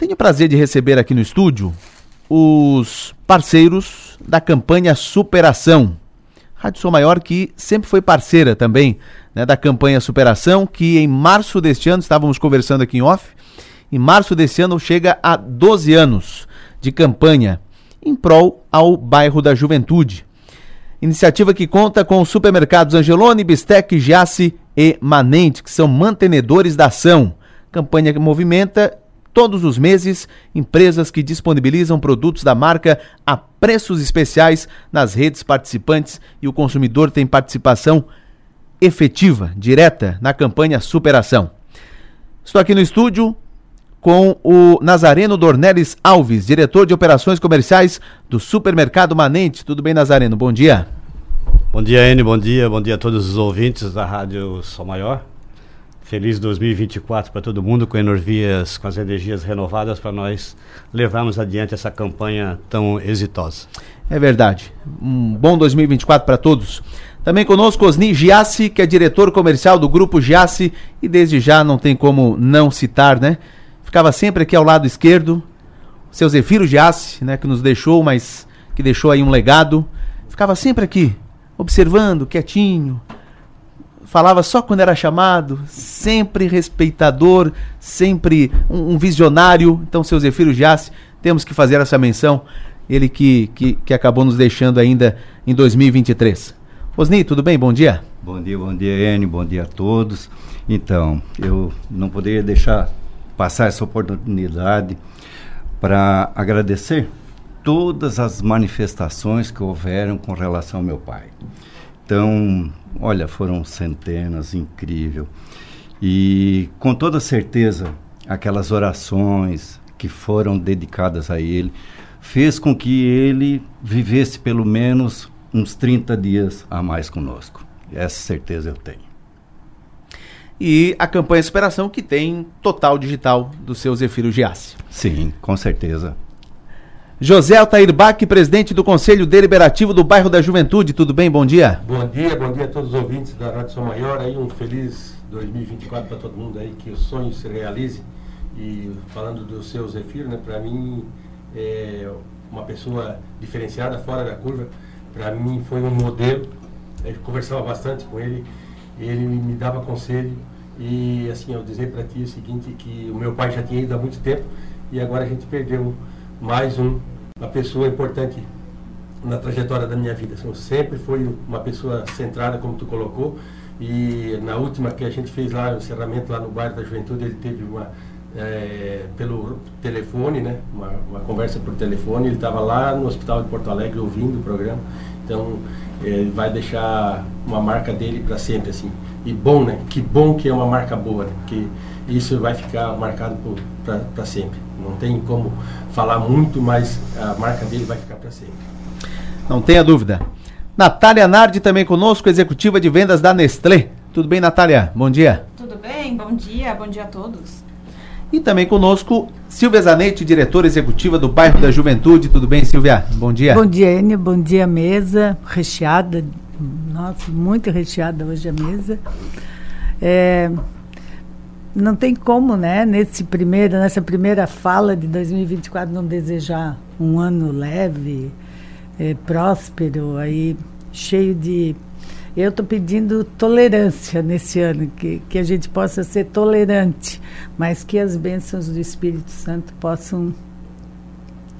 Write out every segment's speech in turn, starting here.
Tenho o prazer de receber aqui no estúdio os parceiros da campanha Superação. Rádio Sou Maior, que sempre foi parceira também né, da campanha Superação, que em março deste ano, estávamos conversando aqui em off, em março deste ano chega a 12 anos de campanha em prol ao bairro da Juventude. Iniciativa que conta com os supermercados Angelone, Bistec, Giasse e Manente, que são mantenedores da ação. Campanha que movimenta todos os meses empresas que disponibilizam produtos da marca a preços especiais nas redes participantes e o consumidor tem participação efetiva, direta na campanha Superação. Estou aqui no estúdio com o Nazareno Dornelles Alves, diretor de operações comerciais do Supermercado Manente. Tudo bem, Nazareno? Bom dia. Bom dia, Enio. Bom dia. Bom dia a todos os ouvintes da Rádio Sol Maior. Feliz 2024 para todo mundo, com energias, com as energias renovadas para nós levarmos adiante essa campanha tão exitosa. É verdade. Um bom 2024 para todos. Também conosco Osni Giassi, que é diretor comercial do Grupo Giassi e desde já não tem como não citar, né? ficava sempre aqui ao lado esquerdo. Seu Zefiro Giassi, né, que nos deixou, mas que deixou aí um legado. Ficava sempre aqui, observando, quietinho. Falava só quando era chamado, sempre respeitador, sempre um, um visionário. Então, seu Zefiro Giassi, temos que fazer essa menção. Ele que, que, que acabou nos deixando ainda em 2023. Osni, tudo bem? Bom dia. Bom dia, bom dia, Enio, bom dia a todos. Então, eu não poderia deixar passar essa oportunidade para agradecer todas as manifestações que houveram com relação ao meu pai. Então, olha, foram centenas, incrível. E com toda certeza, aquelas orações que foram dedicadas a ele, fez com que ele vivesse pelo menos uns 30 dias a mais conosco. Essa certeza eu tenho e a campanha Superação, que tem total digital do seu Zefiro Giassi. Sim, com certeza. José Altair Bach, presidente do Conselho Deliberativo do Bairro da Juventude. Tudo bem? Bom dia. Bom dia, bom dia a todos os ouvintes da Rádio São Maior. Aí um feliz 2024 para todo mundo aí, que o sonho se realize. E falando do seu Zefiro, né, para mim é uma pessoa diferenciada, fora da curva. Para mim foi um modelo. Eu conversava bastante com ele, ele me dava conselho e assim, eu dizer para ti o seguinte, que o meu pai já tinha ido há muito tempo e agora a gente perdeu mais um, uma pessoa importante na trajetória da minha vida. Assim, sempre foi uma pessoa centrada, como tu colocou, e na última que a gente fez lá, o encerramento lá no bairro da Juventude, ele teve uma, é, pelo telefone, né, uma, uma, conversa por telefone, ele estava lá no Hospital de Porto Alegre ouvindo o programa, então ele vai deixar uma marca dele para sempre, assim. E bom, né? Que bom que é uma marca boa, né? que isso vai ficar marcado para sempre. Não tem como falar muito, mas a marca dele vai ficar para sempre. Não tenha dúvida. Natália Nardi também conosco, executiva de vendas da Nestlé. Tudo bem, Natália? Bom dia. Tudo bem, bom dia, bom dia a todos. E também conosco Silvia Zanetti, diretora executiva do Bairro da Juventude. Tudo bem, Silvia? Bom dia. Bom dia, Enio. Bom dia, mesa recheada nossa, muito recheada hoje a mesa. É, não tem como, né, nesse primeiro, nessa primeira fala de 2024, não desejar um ano leve, é, próspero, aí cheio de. Eu estou pedindo tolerância nesse ano, que, que a gente possa ser tolerante, mas que as bênçãos do Espírito Santo possam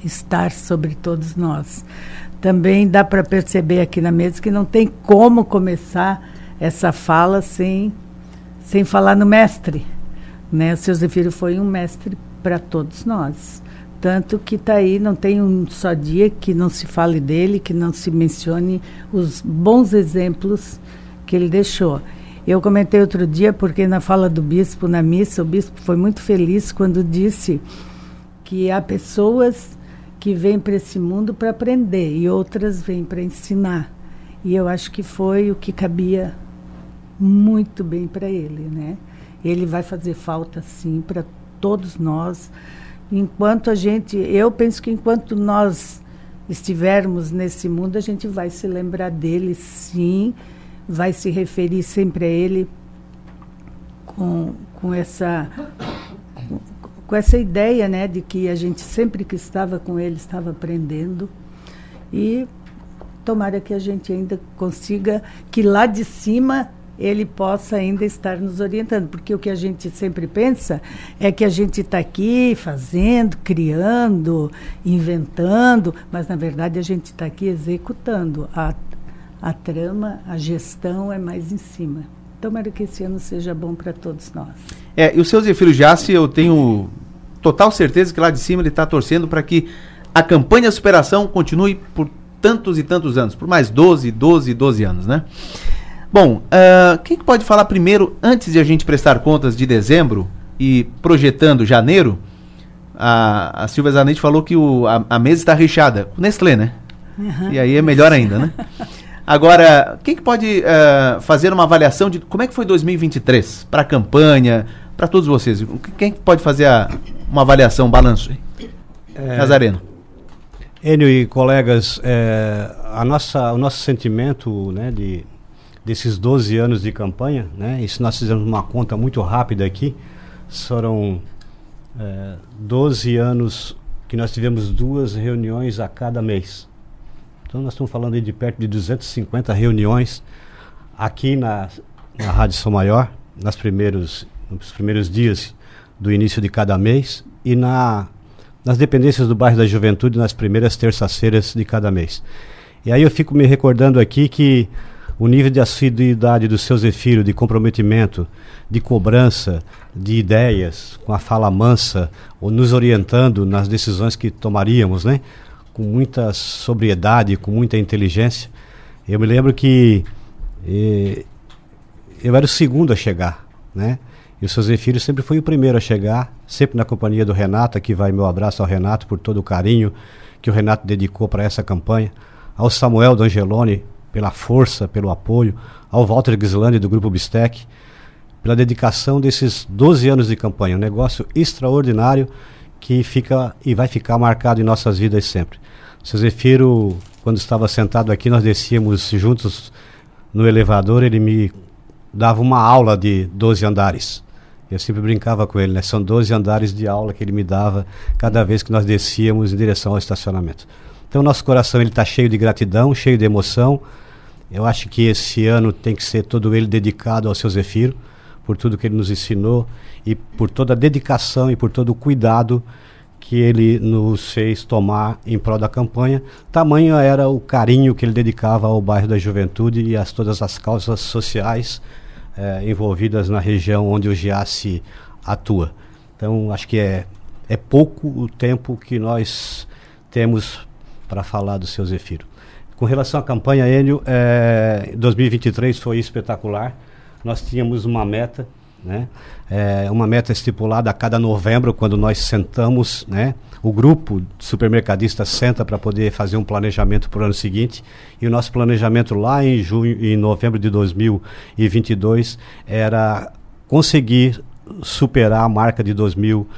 estar sobre todos nós também dá para perceber aqui na mesa que não tem como começar essa fala sem, sem falar no mestre. Né? O seu Zefiro foi um mestre para todos nós. Tanto que está aí, não tem um só dia que não se fale dele, que não se mencione os bons exemplos que ele deixou. Eu comentei outro dia, porque na fala do bispo na missa, o bispo foi muito feliz quando disse que há pessoas que vêm para esse mundo para aprender e outras vêm para ensinar. E eu acho que foi o que cabia muito bem para ele, né? Ele vai fazer falta sim para todos nós. Enquanto a gente, eu penso que enquanto nós estivermos nesse mundo, a gente vai se lembrar dele sim, vai se referir sempre a ele com, com essa com essa ideia, né, de que a gente sempre que estava com ele estava aprendendo e tomara que a gente ainda consiga que lá de cima ele possa ainda estar nos orientando, porque o que a gente sempre pensa é que a gente está aqui fazendo, criando, inventando, mas na verdade a gente está aqui executando. A, a trama, a gestão é mais em cima. Tomara que esse ano seja bom para todos nós. É, e o seu Zefiro Jace, eu tenho total certeza que lá de cima ele está torcendo para que a campanha superação continue por tantos e tantos anos, por mais 12, 12, 12 anos, né? Bom, uh, quem pode falar primeiro, antes de a gente prestar contas de dezembro e projetando janeiro? A, a Silvia Zanetti falou que o, a, a mesa está recheada. Nestlé, né? Uhum. E aí é melhor ainda, né? Agora, quem que pode uh, fazer uma avaliação de como é que foi 2023 para a campanha, para todos vocês? Quem pode fazer a, uma avaliação, um balanço? É, Nazareno. Enio e colegas, é, a nossa, o nosso sentimento né, de, desses 12 anos de campanha, né, isso nós fizemos uma conta muito rápida aqui, foram é, 12 anos que nós tivemos duas reuniões a cada mês. Então nós estamos falando de perto de 250 reuniões aqui na, na Rádio São Maior, nas primeiros, nos primeiros dias do início de cada mês e na nas dependências do bairro da Juventude nas primeiras terças-feiras de cada mês. E aí eu fico me recordando aqui que o nível de assiduidade do seu Zefiro, de comprometimento, de cobrança, de ideias, com a fala mansa, ou nos orientando nas decisões que tomaríamos, né? com muita sobriedade, com muita inteligência. Eu me lembro que eh, eu era o segundo a chegar, né? E o seu Zefiro sempre foi o primeiro a chegar, sempre na companhia do Renato, aqui vai meu abraço ao Renato por todo o carinho que o Renato dedicou para essa campanha, ao Samuel D'Angeloni pela força, pelo apoio, ao Walter Gislandi do Grupo Bistec, pela dedicação desses 12 anos de campanha, um negócio extraordinário que fica e vai ficar marcado em nossas vidas sempre. O seu Zefiro, quando estava sentado aqui, nós descíamos juntos no elevador, ele me dava uma aula de 12 andares. Eu sempre brincava com ele, né? São 12 andares de aula que ele me dava cada vez que nós descíamos em direção ao estacionamento. Então, nosso coração está cheio de gratidão, cheio de emoção. Eu acho que esse ano tem que ser todo ele dedicado ao seu Zefiro, por tudo que ele nos ensinou e por toda a dedicação e por todo o cuidado que ele nos fez tomar em prol da campanha. Tamanho era o carinho que ele dedicava ao bairro da Juventude e a todas as causas sociais é, envolvidas na região onde o GIASSE atua. Então, acho que é, é pouco o tempo que nós temos para falar do seu Zefiro. Com relação à campanha, Enio, é, 2023 foi espetacular. Nós tínhamos uma meta, né? É, uma meta estipulada a cada novembro, quando nós sentamos, né? o grupo de supermercadistas senta para poder fazer um planejamento para o ano seguinte. E o nosso planejamento lá em junho, em novembro de 2022 era conseguir superar a marca de 2000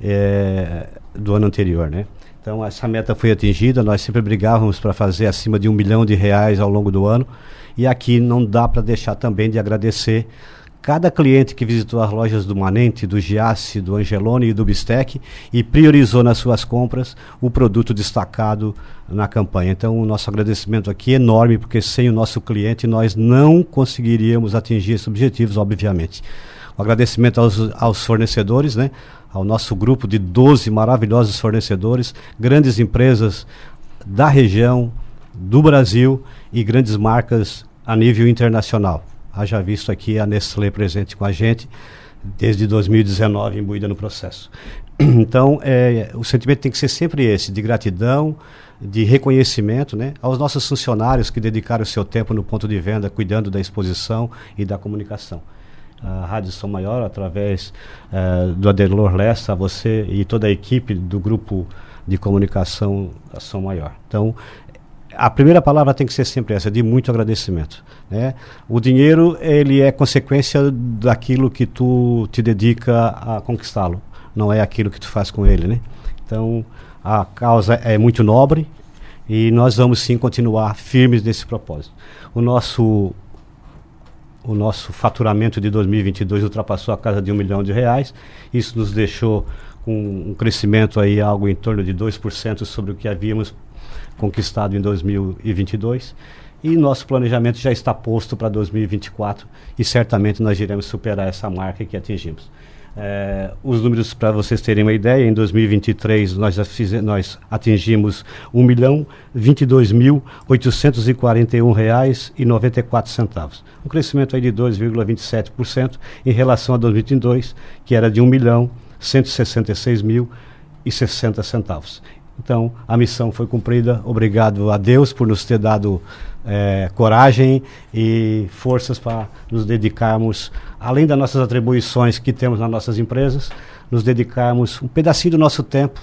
é, do ano anterior, né? Então essa meta foi atingida. Nós sempre brigávamos para fazer acima de um milhão de reais ao longo do ano. E aqui não dá para deixar também de agradecer cada cliente que visitou as lojas do Manente, do Giasse, do Angelone e do Bistec e priorizou nas suas compras o produto destacado na campanha. Então, o nosso agradecimento aqui é enorme, porque sem o nosso cliente nós não conseguiríamos atingir esses objetivos, obviamente. O agradecimento aos, aos fornecedores, né? Ao nosso grupo de 12 maravilhosos fornecedores, grandes empresas da região, do Brasil e grandes marcas a nível internacional. Haja visto aqui a Nestlé presente com a gente desde 2019 imbuída no processo. Então, é, o sentimento tem que ser sempre esse, de gratidão, de reconhecimento né, aos nossos funcionários que dedicaram o seu tempo no ponto de venda, cuidando da exposição e da comunicação. A Rádio São Maior, através uh, do Adelor Lessa, você e toda a equipe do grupo de comunicação São Maior. Então, a primeira palavra tem que ser sempre essa, de muito agradecimento. Né? O dinheiro ele é consequência daquilo que tu te dedica a conquistá-lo, não é aquilo que tu faz com ele. Né? Então a causa é muito nobre e nós vamos sim continuar firmes nesse propósito. O nosso o nosso faturamento de 2022 ultrapassou a casa de um milhão de reais. Isso nos deixou com um crescimento aí algo em torno de 2% sobre o que havíamos conquistado em 2022. E nosso planejamento já está posto para 2024 e certamente nós iremos superar essa marca que atingimos. É, os números para vocês terem uma ideia, em 2023 nós, nós atingimos 1 milhão 22 mil 841 reais e 94 centavos. Um crescimento aí de 2,27% em relação a 2022, que era de 1 milhão 166 mil e 60 centavos. Então, a missão foi cumprida. Obrigado a Deus por nos ter dado é, coragem e forças para nos dedicarmos, além das nossas atribuições que temos nas nossas empresas, nos dedicarmos um pedacinho do nosso tempo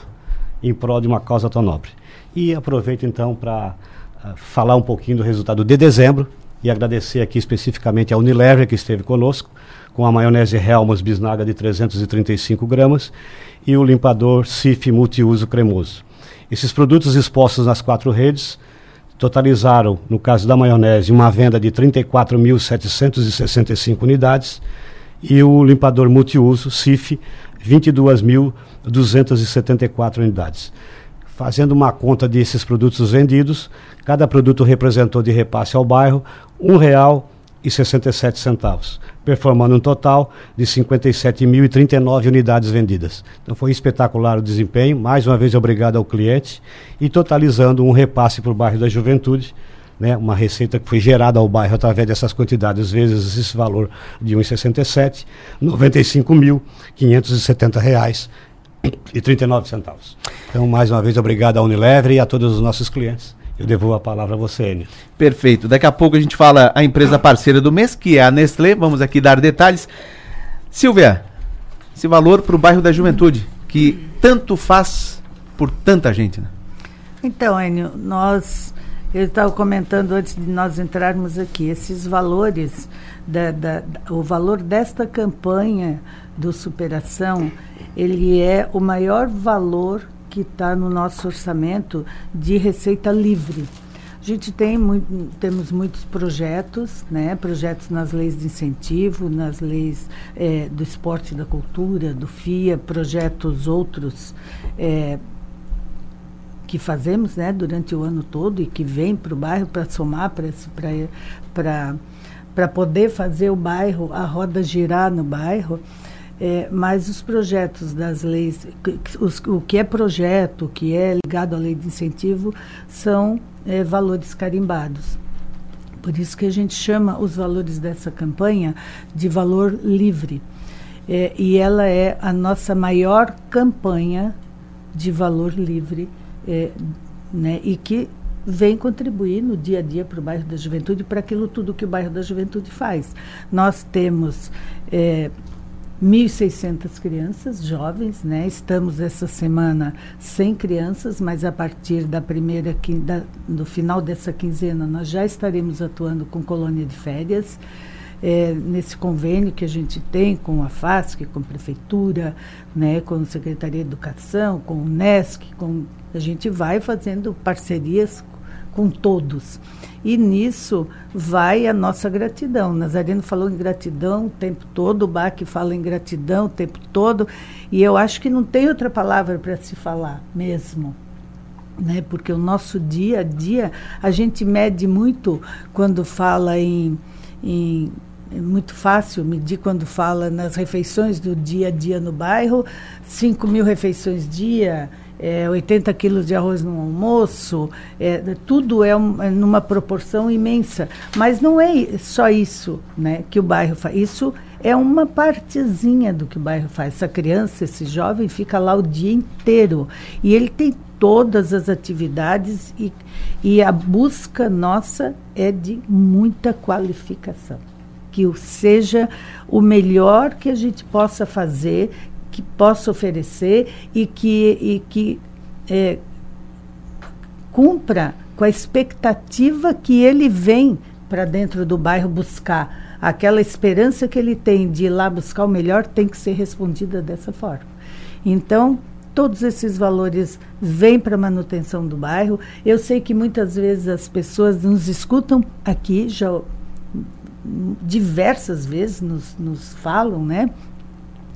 em prol de uma causa tão nobre. E aproveito então para uh, falar um pouquinho do resultado de dezembro e agradecer aqui especificamente a Unilever que esteve conosco, com a maionese Helmos Bisnaga de 335 gramas e o limpador Cif multiuso cremoso. Esses produtos expostos nas quatro redes totalizaram, no caso da maionese, uma venda de 34.765 unidades e o limpador multiuso, CIF, 22.274 unidades. Fazendo uma conta desses produtos vendidos, cada produto representou de repasse ao bairro R$ 1,67 performando um total de 57.039 unidades vendidas. Então foi espetacular o desempenho, mais uma vez obrigado ao cliente e totalizando um repasse para o bairro da Juventude, né, uma receita que foi gerada ao bairro através dessas quantidades, vezes esse valor de 1,67, 95.570 reais e 39 centavos. Então, mais uma vez, obrigado à Unilever e a todos os nossos clientes. Eu devolvo a palavra a você, Enio. Perfeito. Daqui a pouco a gente fala a empresa parceira do mês, que é a Nestlé. Vamos aqui dar detalhes. Silvia, esse valor para o bairro da Juventude, que tanto faz por tanta gente, né? Então, Enio, nós. Eu estava comentando antes de nós entrarmos aqui, esses valores, da, da, o valor desta campanha do Superação, ele é o maior valor que está no nosso orçamento de receita livre. A gente tem muito, temos muitos projetos, né? projetos nas leis de incentivo, nas leis é, do esporte e da cultura, do FIA, projetos outros é, que fazemos né, durante o ano todo e que vem para o bairro para somar, para poder fazer o bairro, a roda girar no bairro. É, mas os projetos das leis, os, o que é projeto, o que é ligado à lei de incentivo, são é, valores carimbados. Por isso que a gente chama os valores dessa campanha de valor livre. É, e ela é a nossa maior campanha de valor livre, é, né, e que vem contribuir no dia a dia para o bairro da Juventude, para aquilo tudo que o bairro da Juventude faz. Nós temos é, 1.600 crianças jovens, né? Estamos essa semana sem crianças, mas a partir da primeira da, do final dessa quinzena nós já estaremos atuando com colônia de férias. É, nesse convênio que a gente tem com a FASC, com a Prefeitura, né, com a Secretaria de Educação, com o NESC, com, a gente vai fazendo parcerias com todos. E nisso vai a nossa gratidão. Nazareno falou em gratidão o tempo todo, o Bach fala em gratidão o tempo todo, e eu acho que não tem outra palavra para se falar mesmo. Né? Porque o nosso dia a dia, a gente mede muito quando fala em, em é muito fácil medir quando fala nas refeições do dia a dia no bairro, 5 mil refeições dia, é, 80 quilos de arroz no almoço, é, tudo é, um, é, numa proporção imensa. Mas não é só isso né, que o bairro faz. Isso é uma partezinha do que o bairro faz. Essa criança, esse jovem, fica lá o dia inteiro. E ele tem todas as atividades e, e a busca nossa é de muita qualificação. Que seja o melhor que a gente possa fazer, que possa oferecer e que, e que é, cumpra com a expectativa que ele vem para dentro do bairro buscar. Aquela esperança que ele tem de ir lá buscar o melhor tem que ser respondida dessa forma. Então, todos esses valores vêm para a manutenção do bairro. Eu sei que muitas vezes as pessoas nos escutam aqui, já diversas vezes nos, nos falam, né?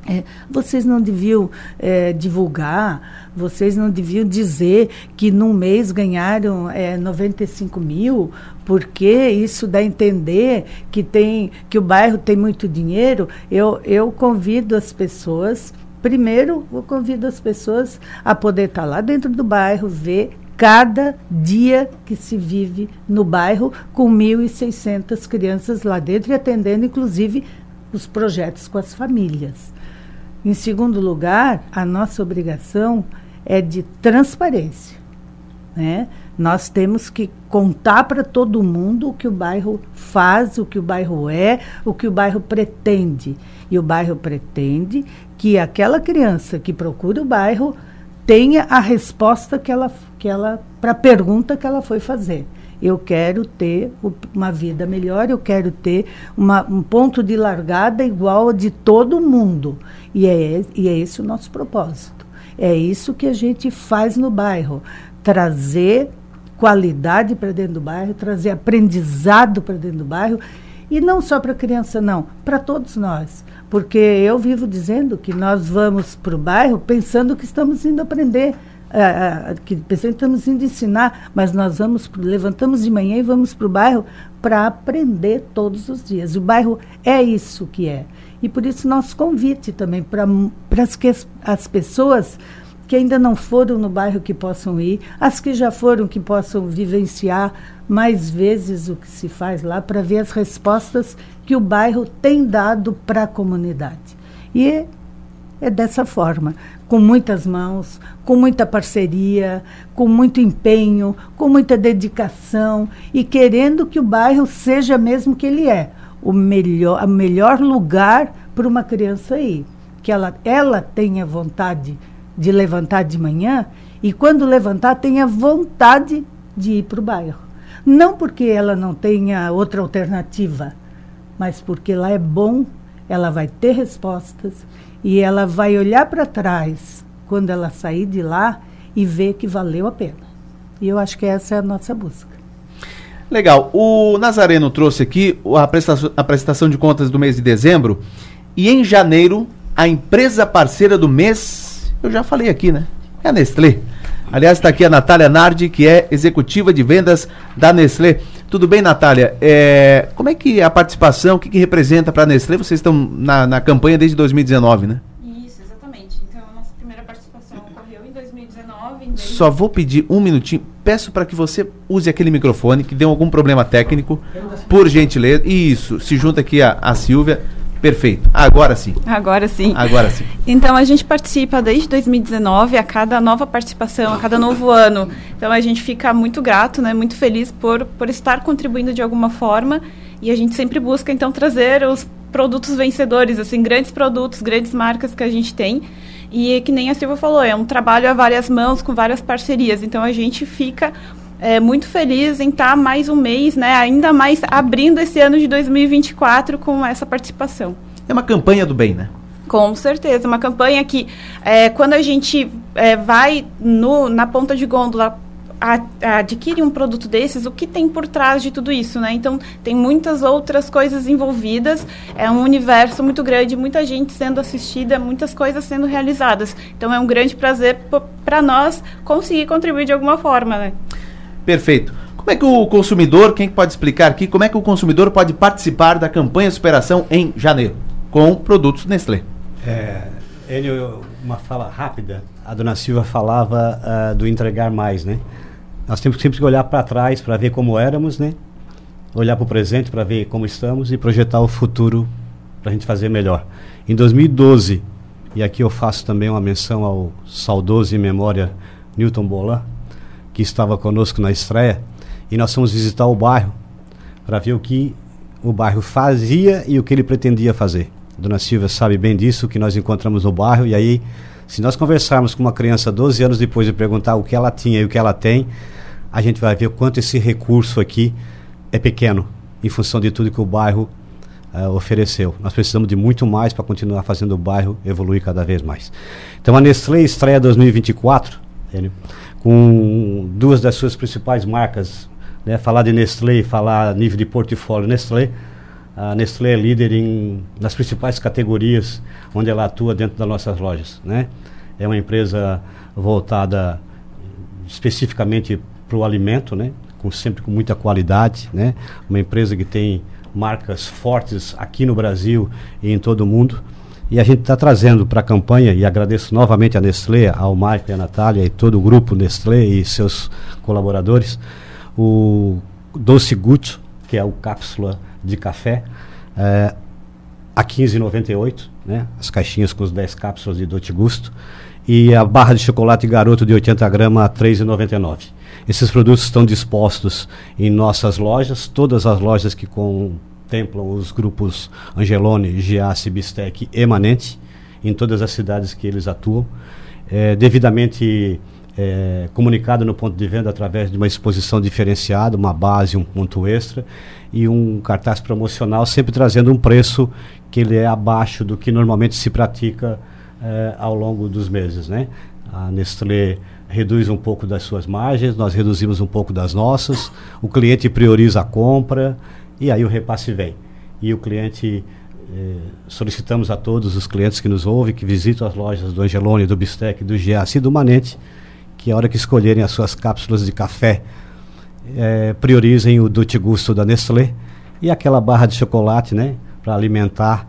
É, vocês não deviam é, divulgar, vocês não deviam dizer que num mês ganharam é, 95 mil, porque isso dá a entender que, tem, que o bairro tem muito dinheiro. Eu, eu convido as pessoas, primeiro, eu convido as pessoas a poder estar lá dentro do bairro, ver cada dia que se vive no bairro com 1.600 crianças lá dentro e atendendo, inclusive, os projetos com as famílias. Em segundo lugar, a nossa obrigação é de transparência. Né? Nós temos que contar para todo mundo o que o bairro faz, o que o bairro é, o que o bairro pretende. E o bairro pretende que aquela criança que procura o bairro tenha a resposta que ela, que ela para a pergunta que ela foi fazer. Eu quero ter uma vida melhor, eu quero ter uma, um ponto de largada igual a de todo mundo. E é, e é esse o nosso propósito. É isso que a gente faz no bairro: trazer qualidade para dentro do bairro, trazer aprendizado para dentro do bairro. E não só para criança, não, para todos nós. Porque eu vivo dizendo que nós vamos para o bairro pensando que estamos indo aprender é, que pensando que estamos indo ensinar, mas nós vamos, levantamos de manhã e vamos para o bairro para aprender todos os dias. O bairro é isso que é. E por isso nosso convite também para as as pessoas que ainda não foram no bairro que possam ir, as que já foram que possam vivenciar mais vezes o que se faz lá para ver as respostas que o bairro tem dado para a comunidade. E é dessa forma com muitas mãos, com muita parceria, com muito empenho, com muita dedicação e querendo que o bairro seja mesmo que ele é, o melhor, o melhor lugar para uma criança ir, que ela, ela tenha vontade de levantar de manhã e quando levantar tenha vontade de ir para o bairro. Não porque ela não tenha outra alternativa, mas porque lá é bom, ela vai ter respostas e ela vai olhar para trás quando ela sair de lá e ver que valeu a pena. E eu acho que essa é a nossa busca. Legal. O Nazareno trouxe aqui a prestação, a prestação de contas do mês de dezembro. E em janeiro, a empresa parceira do mês, eu já falei aqui, né? É a Nestlé. Aliás, está aqui a Natália Nardi, que é executiva de vendas da Nestlé. Tudo bem, Natália? É, como é que é a participação, o que, que representa para a Nestlé? Vocês estão na, na campanha desde 2019, né? Isso, exatamente. Então, a nossa primeira participação ocorreu em 2019. Em Só vou pedir um minutinho. Peço para que você use aquele microfone, que deu algum problema técnico, por gentileza. Isso, se junta aqui a, a Silvia. Perfeito. Agora sim. Agora sim. Agora sim. Então a gente participa desde 2019 a cada nova participação, a cada novo ano. Então a gente fica muito grato, né, muito feliz por por estar contribuindo de alguma forma e a gente sempre busca então trazer os produtos vencedores, assim, grandes produtos, grandes marcas que a gente tem. E que nem a Silvia falou, é um trabalho a várias mãos, com várias parcerias. Então a gente fica é, muito feliz em estar mais um mês, né, ainda mais abrindo esse ano de 2024 com essa participação. É uma campanha do bem, né? Com certeza, uma campanha que é, quando a gente é, vai no, na ponta de gôndola a, adquire um produto desses, o que tem por trás de tudo isso, né? Então, tem muitas outras coisas envolvidas, é um universo muito grande, muita gente sendo assistida, muitas coisas sendo realizadas. Então, é um grande prazer para nós conseguir contribuir de alguma forma, né? Perfeito. Como é que o consumidor, quem pode explicar aqui, como é que o consumidor pode participar da campanha Superação em janeiro com produtos Nestlé? É, ele, uma fala rápida, a dona Silva falava uh, do entregar mais, né? Nós temos sempre que olhar para trás para ver como éramos, né? Olhar para o presente para ver como estamos e projetar o futuro para a gente fazer melhor. Em 2012, e aqui eu faço também uma menção ao saudoso em memória Newton Bolan, que estava conosco na estreia, e nós fomos visitar o bairro para ver o que o bairro fazia e o que ele pretendia fazer. Dona Silvia sabe bem disso, que nós encontramos no bairro, e aí, se nós conversarmos com uma criança 12 anos depois e perguntar o que ela tinha e o que ela tem, a gente vai ver quanto esse recurso aqui é pequeno, em função de tudo que o bairro uh, ofereceu. Nós precisamos de muito mais para continuar fazendo o bairro evoluir cada vez mais. Então, a Nestlé estreia 2024, com duas das suas principais marcas, né? falar de Nestlé, falar nível de portfólio Nestlé, A Nestlé é líder em, nas principais categorias onde ela atua dentro das nossas lojas. Né? É uma empresa voltada especificamente para o alimento, né? com, sempre com muita qualidade. Né? Uma empresa que tem marcas fortes aqui no Brasil e em todo o mundo. E a gente está trazendo para a campanha, e agradeço novamente a Nestlé, ao Marco e a Natália e todo o grupo Nestlé e seus colaboradores, o Doce Gucci, que é o cápsula de café, é, a 15,98, né? as caixinhas com os 10 cápsulas de Doce Gusto, e a barra de chocolate garoto de 80 gramas a 3,99. Esses produtos estão dispostos em nossas lojas, todas as lojas que contemplam os grupos Angelone, Giasse, Bistec e Emanente, em todas as cidades que eles atuam, é, devidamente é, comunicado no ponto de venda através de uma exposição diferenciada, uma base, um ponto extra e um cartaz promocional, sempre trazendo um preço que ele é abaixo do que normalmente se pratica é, ao longo dos meses. Né? A Nestlé reduz um pouco das suas margens, nós reduzimos um pouco das nossas, o cliente prioriza a compra e aí o repasse vem. E o cliente, eh, solicitamos a todos os clientes que nos ouvem, que visitam as lojas do Angelone, do Bistec, do Giassi e do Manente, que a hora que escolherem as suas cápsulas de café, eh, priorizem o Dute Gusto da Nestlé e aquela barra de chocolate, né, para alimentar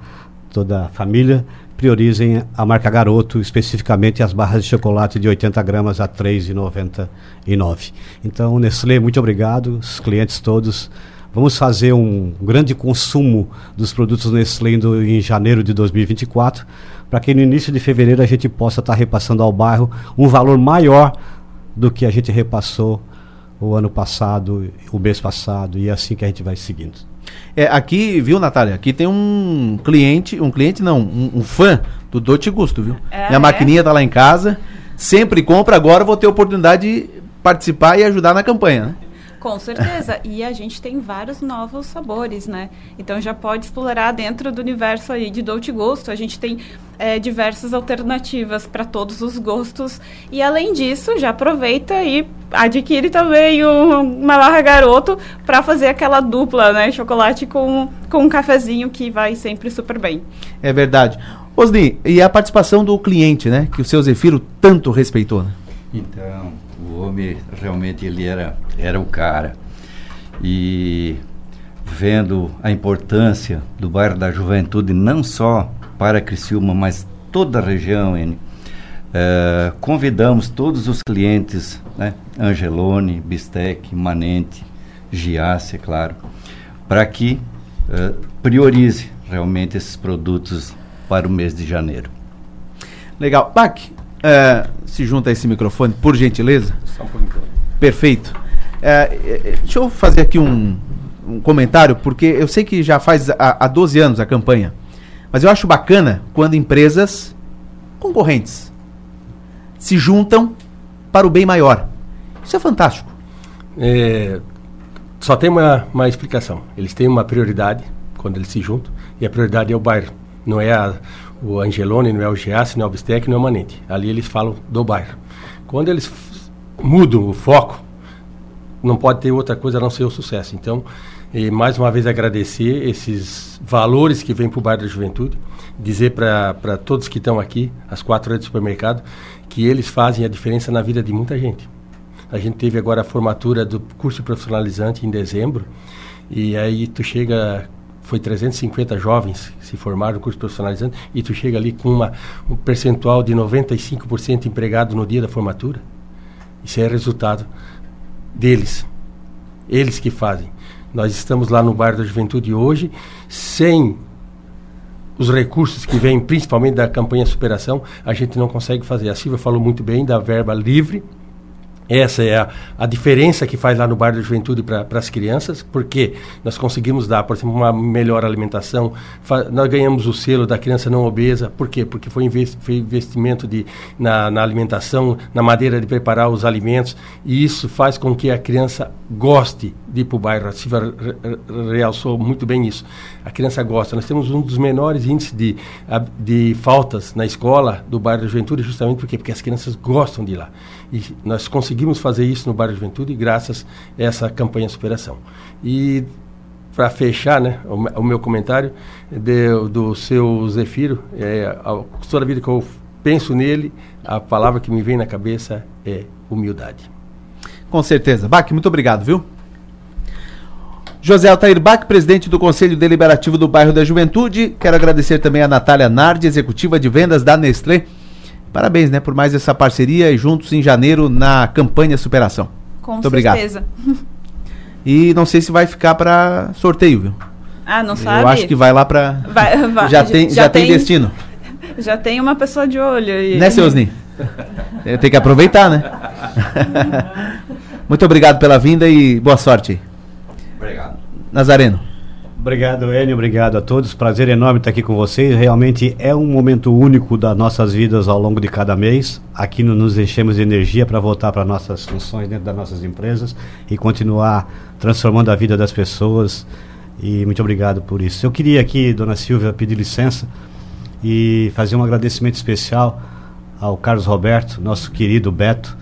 toda a família, priorizem a marca Garoto, especificamente as barras de chocolate de 80 gramas a R$ 3,99. Então, Nestlé, muito obrigado, os clientes todos. Vamos fazer um grande consumo dos produtos Nestlé em janeiro de 2024, para que no início de fevereiro a gente possa estar tá repassando ao bairro um valor maior do que a gente repassou o ano passado, o mês passado, e é assim que a gente vai seguindo. É, aqui, viu, Natália? Aqui tem um cliente, um cliente não, um, um fã do Dote Gusto, viu? É, Minha é? maquininha tá lá em casa, sempre compra, agora vou ter oportunidade de participar e ajudar na campanha, né? Com certeza. e a gente tem vários novos sabores, né? Então já pode explorar dentro do universo aí de Dolce Gosto. A gente tem é, diversas alternativas para todos os gostos. E além disso, já aproveita e adquire também um, uma barra garoto para fazer aquela dupla, né? Chocolate com, com um cafezinho que vai sempre super bem. É verdade. Osni, e a participação do cliente, né? Que o seu Zefiro tanto respeitou, né? Então, o homem realmente ele era, era o cara. E vendo a importância do bairro da Juventude, não só para Criciúma, mas toda a região, N, é, convidamos todos os clientes, né, Angelone, Bistec, Manente, Giasse, é claro, para que é, priorize realmente esses produtos para o mês de janeiro. Legal. Pac, é, se junta a esse microfone, por gentileza. Só. Perfeito. É, é, deixa eu fazer aqui um, um, comentário, porque eu sei que já faz há, há 12 anos a campanha, mas eu acho bacana quando empresas concorrentes se juntam para o bem maior. Isso é fantástico. É, só tem uma, uma explicação. Eles têm uma prioridade quando eles se juntam, e a prioridade é o bairro. Não é a, o Angelone, não é o Giassi, não é o Bistec, não é o Manente. Ali eles falam do bairro. Quando eles mudam o foco, não pode ter outra coisa a não ser o sucesso. Então, mais uma vez agradecer esses valores que vêm para o bairro da juventude, dizer para todos que estão aqui, as quatro redes de supermercado, que eles fazem a diferença na vida de muita gente. A gente teve agora a formatura do curso profissionalizante em dezembro, e aí tu chega foi 350 jovens que se formaram no curso profissionalizante e tu chega ali com uma, um percentual de 95% empregado no dia da formatura. Isso é resultado deles. Eles que fazem. Nós estamos lá no bairro da Juventude hoje, sem os recursos que vêm principalmente da campanha Superação, a gente não consegue fazer. A Silvia falou muito bem da verba livre, essa é a, a, diferença que faz lá no bairro da juventude para as crianças, porque nós conseguimos dar, por exemplo, uma melhor alimentação, nós ganhamos o selo da criança não obesa, por quê? Porque foi, invest, foi investimento de, na, na, alimentação, na maneira de preparar os alimentos, e isso faz com que a criança goste de ir para o bairro. A Silvia realçou muito bem isso. A criança gosta. Nós temos um dos menores índices de, de faltas na escola do bairro da juventude, justamente porque, porque as crianças gostam de ir lá. E nós conseguimos fazer isso no bairro da juventude graças a essa campanha superação. E para fechar né, o, o, meu comentário, de, do seu Zefiro, é, a, toda a vida que eu penso nele, a palavra que me vem na cabeça é humildade. Com certeza. Bach, muito obrigado, viu? José Altair Bach, presidente do Conselho Deliberativo do Bairro da Juventude. Quero agradecer também a Natália Nardi, executiva de vendas da Nestlé. Parabéns, né, por mais essa parceria e juntos em janeiro na campanha Superação. Com Muito certeza. Obrigado. E não sei se vai ficar para sorteio, viu? Ah, não sabe? Eu acho que vai lá para já, tem já, já tem, tem, destino. Já tem uma pessoa de olho aí. Né, seu Osni? Tem que aproveitar, né? Muito obrigado pela vinda e boa sorte. Obrigado. Nazareno. Obrigado, Enio. Obrigado a todos. Prazer enorme estar aqui com vocês. Realmente é um momento único das nossas vidas ao longo de cada mês. Aqui nos enchemos de energia para voltar para nossas funções dentro das nossas empresas e continuar transformando a vida das pessoas. E muito obrigado por isso. Eu queria aqui, dona Silvia, pedir licença e fazer um agradecimento especial ao Carlos Roberto, nosso querido Beto,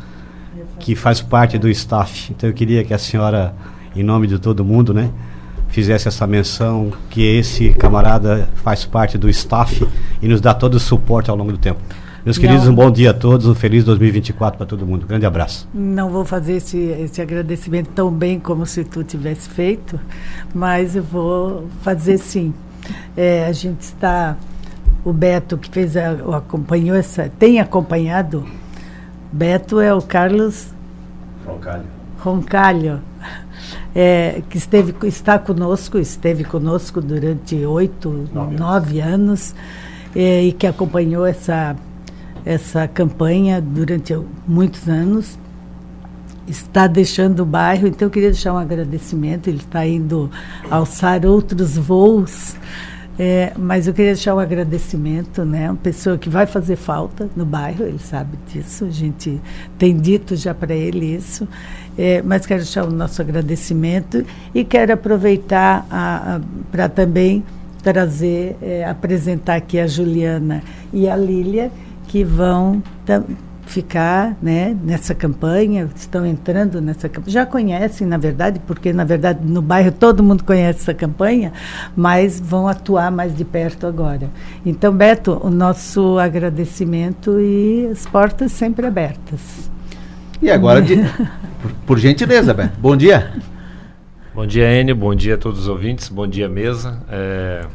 que faz parte do staff. Então eu queria que a senhora em nome de todo mundo, né? Fizesse essa menção que esse camarada faz parte do staff e nos dá todo o suporte ao longo do tempo. Meus queridos, Não. um bom dia a todos, um feliz 2024 para todo mundo. Grande abraço. Não vou fazer esse, esse agradecimento tão bem como se tu tivesse feito, mas eu vou fazer sim. É, a gente está, o Beto que fez a, acompanhou essa, tem acompanhado. Beto é o Carlos Roncalho. Roncalho é, que esteve, está conosco, esteve conosco durante oito, nove, nove anos, é, e que acompanhou essa, essa campanha durante muitos anos. Está deixando o bairro, então eu queria deixar um agradecimento. Ele está indo alçar outros voos é, mas eu queria deixar um agradecimento, né? Uma pessoa que vai fazer falta no bairro, ele sabe disso, a gente tem dito já para ele isso. É, mas quero deixar o nosso agradecimento e quero aproveitar para também trazer, é, apresentar aqui a Juliana e a Lília, que vão ficar né, nessa campanha, estão entrando nessa campanha. Já conhecem, na verdade, porque na verdade no bairro todo mundo conhece essa campanha, mas vão atuar mais de perto agora. Então, Beto, o nosso agradecimento e as portas sempre abertas. E agora, de, por, por, gentileza, Beto, bom dia. Bom dia, Enio, bom dia a todos os ouvintes, bom dia, mesa. É,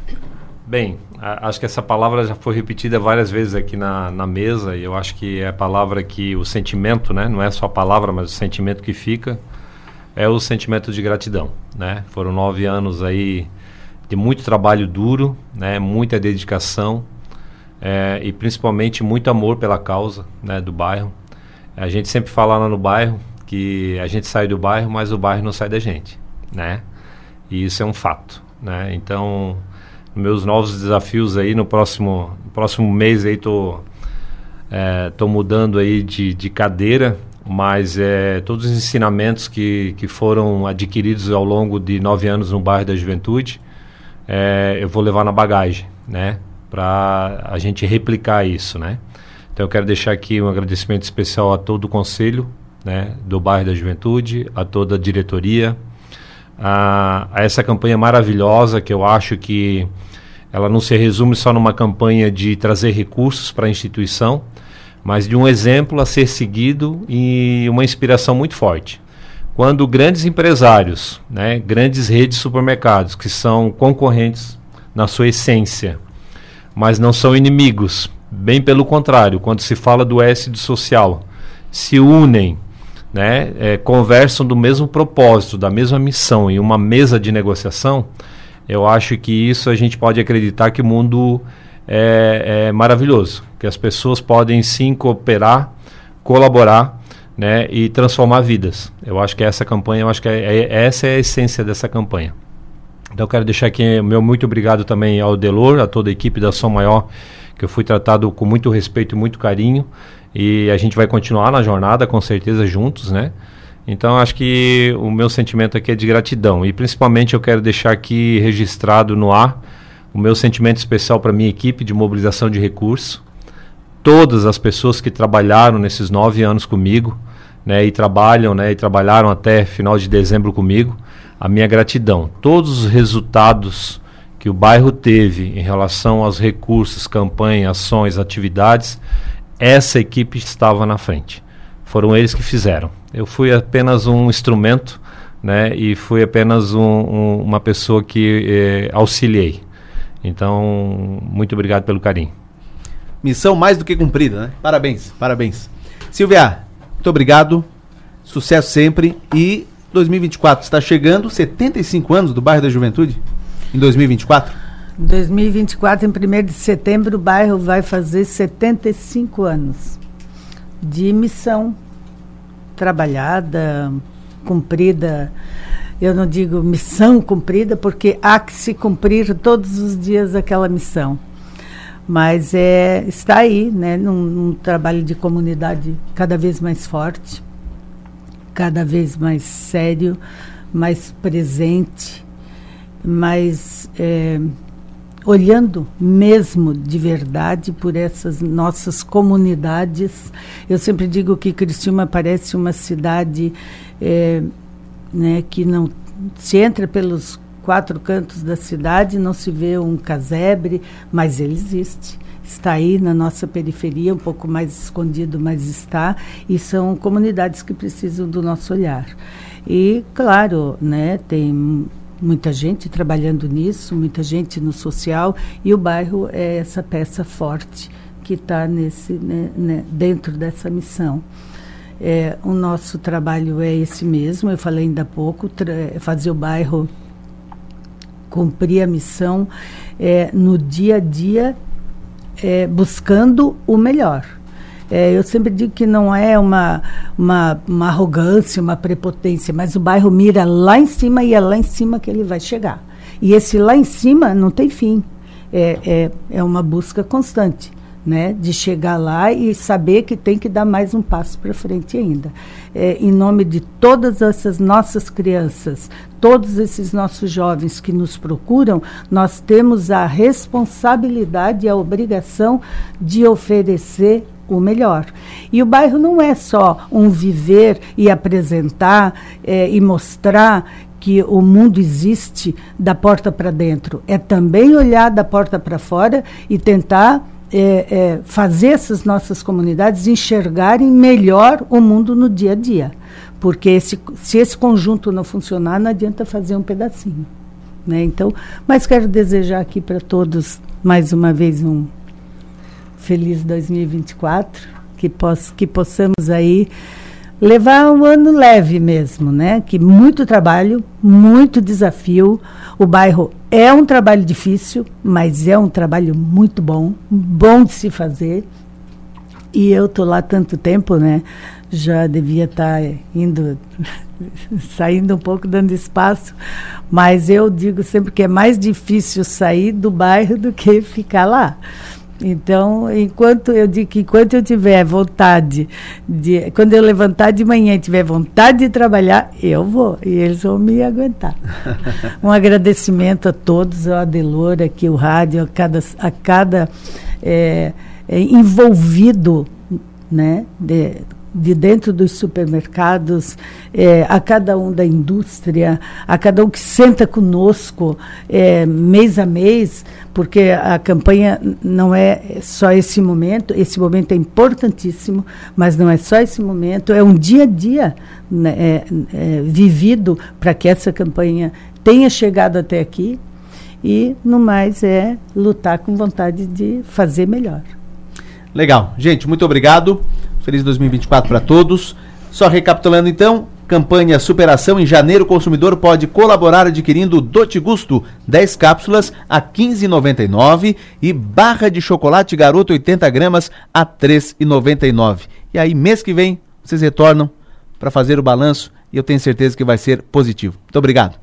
bem, acho que essa palavra já foi repetida várias vezes aqui na, na mesa e eu acho que é a palavra que o sentimento, né? Não é só a palavra, mas o sentimento que fica é o sentimento de gratidão, né? Foram nove anos aí de muito trabalho duro, né? Muita dedicação é, e principalmente muito amor pela causa, né? Do bairro. A gente sempre fala lá no bairro que a gente sai do bairro, mas o bairro não sai da gente, né? E isso é um fato, né? Então meus novos desafios aí no próximo, no próximo mês aí tô, é, tô mudando aí de, de cadeira, mas é, todos os ensinamentos que, que foram adquiridos ao longo de nove anos no bairro da Juventude, é, eu vou levar na bagagem, né? Para a gente replicar isso, né? Então eu quero deixar aqui um agradecimento especial a todo o conselho, né? Do bairro da Juventude, a toda a diretoria, a, a essa campanha maravilhosa que eu acho que ela não se resume só numa campanha de trazer recursos para a instituição, mas de um exemplo a ser seguido e uma inspiração muito forte. Quando grandes empresários, né, grandes redes de supermercados, que são concorrentes na sua essência, mas não são inimigos, bem pelo contrário, quando se fala do S de social, se unem, né, é, conversam do mesmo propósito, da mesma missão em uma mesa de negociação, eu acho que isso a gente pode acreditar que o mundo é, é maravilhoso, que as pessoas podem sim cooperar, colaborar né, e transformar vidas. Eu acho que essa campanha, eu acho que é, é, essa é a essência dessa campanha. Então eu quero deixar aqui meu muito obrigado também ao Delor, a toda a equipe da Som Maior, que eu fui tratado com muito respeito e muito carinho. E a gente vai continuar na jornada, com certeza, juntos, né? Então acho que o meu sentimento aqui é de gratidão e principalmente eu quero deixar aqui registrado no ar o meu sentimento especial para minha equipe de mobilização de recursos, todas as pessoas que trabalharam nesses nove anos comigo, né, e trabalham, né, e trabalharam até final de dezembro comigo, a minha gratidão. Todos os resultados que o bairro teve em relação aos recursos, campanha, ações, atividades, essa equipe estava na frente. Foram eles que fizeram. Eu fui apenas um instrumento, né? E fui apenas um, um, uma pessoa que eh, auxiliei. Então, muito obrigado pelo carinho. Missão mais do que cumprida, né? Parabéns, parabéns. Silvia, muito obrigado. Sucesso sempre. E 2024 está chegando, 75 anos do bairro da Juventude? Em 2024? 2024, em 1 de setembro, o bairro vai fazer 75 anos de missão trabalhada, cumprida. Eu não digo missão cumprida, porque há que se cumprir todos os dias aquela missão. Mas é, está aí, né, num, num trabalho de comunidade cada vez mais forte, cada vez mais sério, mais presente, mais é, olhando mesmo de verdade por essas nossas comunidades. Eu sempre digo que Criciúma parece uma cidade é, né, que não se entra pelos quatro cantos da cidade, não se vê um casebre, mas ele existe. Está aí na nossa periferia, um pouco mais escondido, mas está, e são comunidades que precisam do nosso olhar. E, claro, né, tem muita gente trabalhando nisso, muita gente no social, e o bairro é essa peça forte que está nesse né, né, dentro dessa missão. É, o nosso trabalho é esse mesmo, eu falei ainda há pouco, fazer o bairro cumprir a missão é, no dia a dia, é, buscando o melhor. É, eu sempre digo que não é uma, uma, uma, arrogância, uma prepotência, mas o bairro mira lá em cima e é lá em cima que ele vai chegar. E esse lá em cima não tem fim. É, é, é uma busca constante né, de chegar lá e saber que tem que dar mais um passo para frente ainda. É, em nome de todas essas nossas crianças, todos esses nossos jovens que nos procuram, nós temos a responsabilidade e a obrigação de oferecer o melhor. E o bairro não é só um viver e apresentar é, e mostrar que o mundo existe da porta para dentro. É também olhar da porta para fora e tentar é, é, fazer essas nossas comunidades enxergarem melhor o mundo no dia a dia. Porque esse, se esse conjunto não funcionar, não adianta fazer um pedacinho. Né? Então, mas quero desejar aqui para todos mais uma vez um feliz 2024, que, poss que possamos aí levar um ano leve mesmo, né? Que muito trabalho, muito desafio. O bairro é um trabalho difícil, mas é um trabalho muito bom, bom de se fazer. E eu tô lá tanto tempo, né? Já devia estar tá indo saindo um pouco dando espaço, mas eu digo sempre que é mais difícil sair do bairro do que ficar lá. Então, enquanto eu digo que enquanto eu tiver vontade de, quando eu levantar de manhã e tiver vontade de trabalhar, eu vou e eles vão me aguentar. um agradecimento a todos, ao Adelor, aqui o rádio, a cada, a cada é, é, envolvido, né, de, de dentro dos supermercados, é, a cada um da indústria, a cada um que senta conosco é, mês a mês, porque a campanha não é só esse momento, esse momento é importantíssimo, mas não é só esse momento, é um dia a dia né, é, é vivido para que essa campanha tenha chegado até aqui e, no mais, é lutar com vontade de fazer melhor. Legal. Gente, muito obrigado. Feliz 2024 para todos. Só recapitulando então, campanha Superação em janeiro, o consumidor pode colaborar adquirindo Dote Gusto 10 cápsulas a 15,99 e barra de chocolate garoto 80 gramas a 3,99. E aí mês que vem vocês retornam para fazer o balanço e eu tenho certeza que vai ser positivo. Muito obrigado.